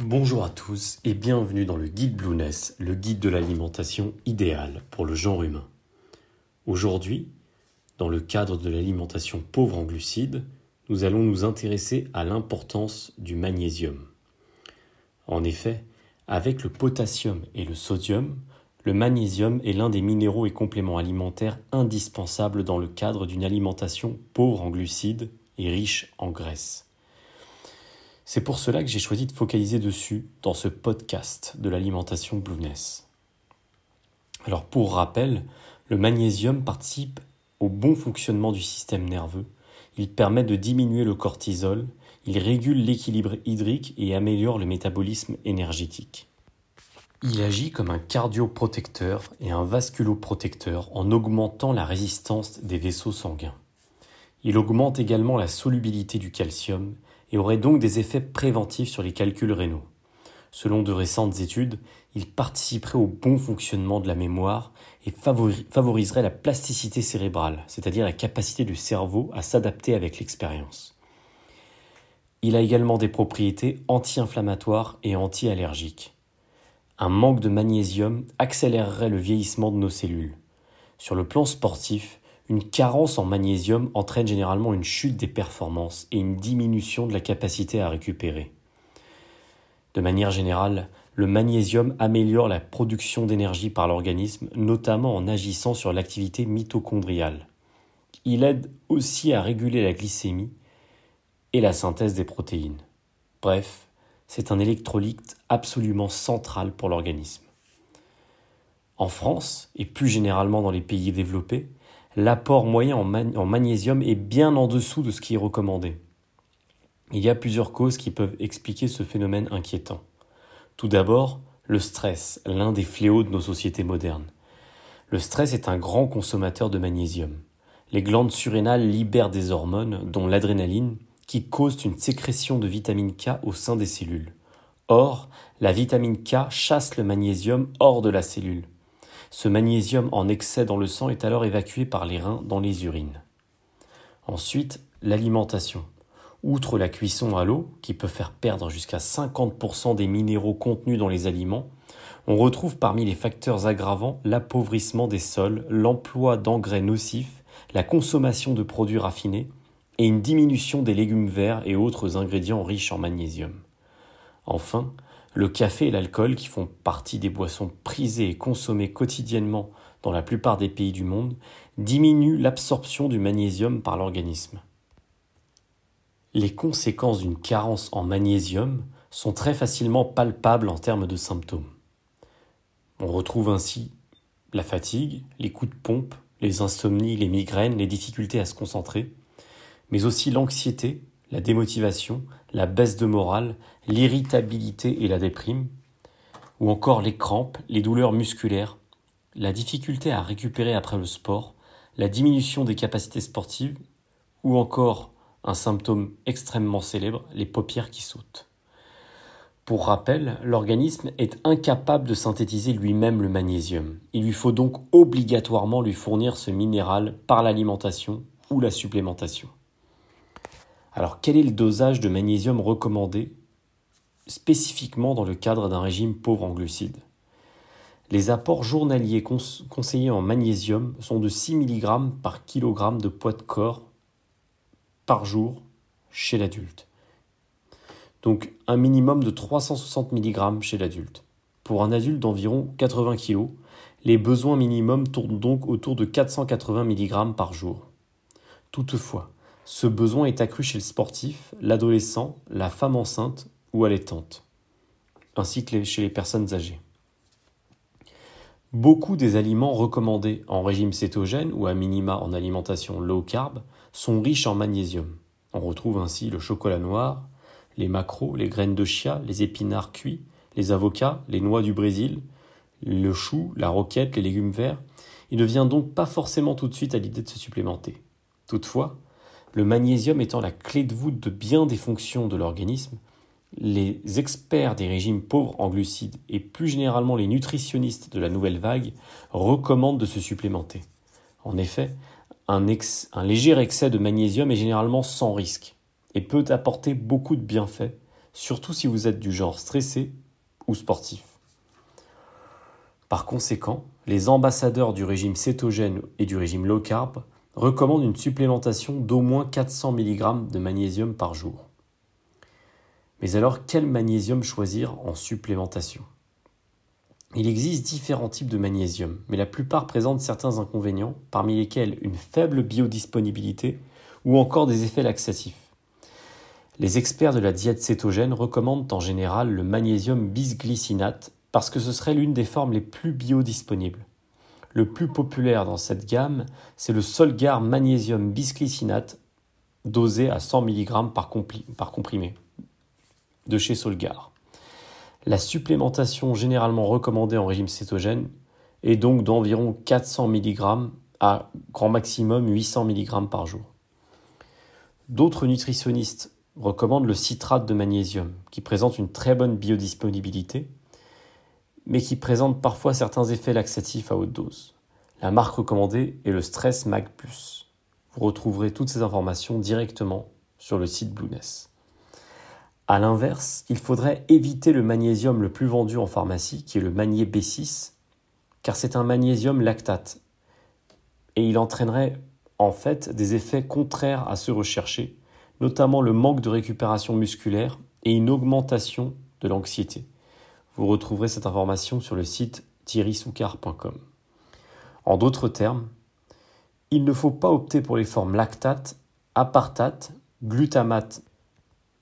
Bonjour à tous et bienvenue dans le guide Blueness, le guide de l'alimentation idéale pour le genre humain. Aujourd'hui, dans le cadre de l'alimentation pauvre en glucides, nous allons nous intéresser à l'importance du magnésium. En effet, avec le potassium et le sodium, le magnésium est l'un des minéraux et compléments alimentaires indispensables dans le cadre d'une alimentation pauvre en glucides et riche en graisses. C'est pour cela que j'ai choisi de focaliser dessus dans ce podcast de l'alimentation Blueness. Alors pour rappel, le magnésium participe au bon fonctionnement du système nerveux, il permet de diminuer le cortisol, il régule l'équilibre hydrique et améliore le métabolisme énergétique. Il agit comme un cardioprotecteur et un vasculoprotecteur en augmentant la résistance des vaisseaux sanguins. Il augmente également la solubilité du calcium et aurait donc des effets préventifs sur les calculs rénaux. Selon de récentes études, il participerait au bon fonctionnement de la mémoire et favoriserait la plasticité cérébrale, c'est-à-dire la capacité du cerveau à s'adapter avec l'expérience. Il a également des propriétés anti-inflammatoires et anti-allergiques. Un manque de magnésium accélérerait le vieillissement de nos cellules. Sur le plan sportif, une carence en magnésium entraîne généralement une chute des performances et une diminution de la capacité à récupérer. De manière générale, le magnésium améliore la production d'énergie par l'organisme, notamment en agissant sur l'activité mitochondriale. Il aide aussi à réguler la glycémie et la synthèse des protéines. Bref, c'est un électrolyte absolument central pour l'organisme. En France, et plus généralement dans les pays développés, l'apport moyen en, magnésium est bien en dessous de ce qui est recommandé. Il y a plusieurs causes qui peuvent expliquer ce phénomène inquiétant. Tout d'abord, le stress, l'un des fléaux de nos sociétés modernes. Le stress est un grand consommateur de magnésium. Les glandes surrénales libèrent des hormones, dont l'adrénaline, qui causent une sécrétion de vitamine K au sein des cellules. Or, la vitamine K chasse le magnésium hors de la cellule. Ce magnésium en excès dans le sang est alors évacué par les reins dans les urines. Ensuite, l'alimentation. Outre la cuisson à l'eau, qui peut faire perdre jusqu'à 50% des minéraux contenus dans les aliments, on retrouve parmi les facteurs aggravants l'appauvrissement des sols, l'emploi d'engrais nocifs, la consommation de produits raffinés et une diminution des légumes verts et autres ingrédients riches en magnésium. Enfin, le café et l'alcool, qui font partie des boissons prisées et consommées quotidiennement dans la plupart des pays du monde, diminuent l'absorption du magnésium par l'organisme. Les conséquences d'une carence en magnésium sont très facilement palpables en termes de symptômes. On retrouve ainsi la fatigue, les coups de pompe, les insomnies, les migraines, les difficultés à se concentrer, mais aussi l'anxiété, la démotivation, la baisse de morale, l'irritabilité et la déprime, ou encore les crampes, les douleurs musculaires, la difficulté à récupérer après le sport, la diminution des capacités sportives, ou encore un symptôme extrêmement célèbre, les paupières qui sautent. Pour rappel, l'organisme est incapable de synthétiser lui-même le magnésium. Il lui faut donc obligatoirement lui fournir ce minéral par l'alimentation ou la supplémentation. Alors quel est le dosage de magnésium recommandé spécifiquement dans le cadre d'un régime pauvre en glucides Les apports journaliers conseillés en magnésium sont de 6 mg par kg de poids de corps par jour chez l'adulte. Donc un minimum de 360 mg chez l'adulte. Pour un adulte d'environ 80 kg, les besoins minimums tournent donc autour de 480 mg par jour. Toutefois, ce besoin est accru chez le sportif, l'adolescent, la femme enceinte ou allaitante, ainsi que chez les personnes âgées. Beaucoup des aliments recommandés en régime cétogène ou à minima en alimentation low carb sont riches en magnésium. On retrouve ainsi le chocolat noir, les macros, les graines de chia, les épinards cuits, les avocats, les noix du Brésil, le chou, la roquette, les légumes verts. Il ne vient donc pas forcément tout de suite à l'idée de se supplémenter. Toutefois, le magnésium étant la clé de voûte de bien des fonctions de l'organisme, les experts des régimes pauvres en glucides et plus généralement les nutritionnistes de la nouvelle vague recommandent de se supplémenter. En effet, un, léger excès de magnésium est généralement sans risque et peut apporter beaucoup de bienfaits, surtout si vous êtes du genre stressé ou sportif. Par conséquent, les ambassadeurs du régime cétogène et du régime low carb recommandent une supplémentation d'au moins 400 mg de magnésium par jour. Mais alors, quel magnésium choisir en supplémentation? Il existe différents types de magnésium, mais la plupart présentent certains inconvénients, parmi lesquels une faible biodisponibilité ou encore des effets laxatifs. Les experts de la diète cétogène recommandent en général le magnésium bisglycinate parce que ce serait l'une des formes les plus biodisponibles. Le plus populaire dans cette gamme, c'est le Solgar magnésium bisglycinate dosé à 100 mg par, par comprimé de chez Solgar. La supplémentation généralement recommandée en régime cétogène est donc d'environ 400 mg à grand maximum 800 mg par jour. D'autres nutritionnistes recommandent le citrate de magnésium, qui présente une très bonne biodisponibilité, mais qui présente parfois certains effets laxatifs à haute dose. La marque recommandée est le Stress Mag. Vous retrouverez toutes ces informations directement sur le site Blueness. A l'inverse, il faudrait éviter le magnésium le plus vendu en pharmacie, qui est le magné B6, car c'est un magnésium lactate. Et il entraînerait en fait des effets contraires à ceux recherchés, notamment le manque de récupération musculaire et une augmentation de l'anxiété. Vous retrouverez cette information sur le site thierrysoucard.com. En d'autres termes, il ne faut pas opter pour les formes lactate, apartate, glutamate,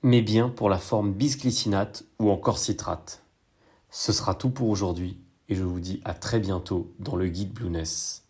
mais bien pour la forme bisglycinate ou encore citrate. Ce sera tout pour aujourd'hui et je vous dis à très bientôt dans le guide Blueness.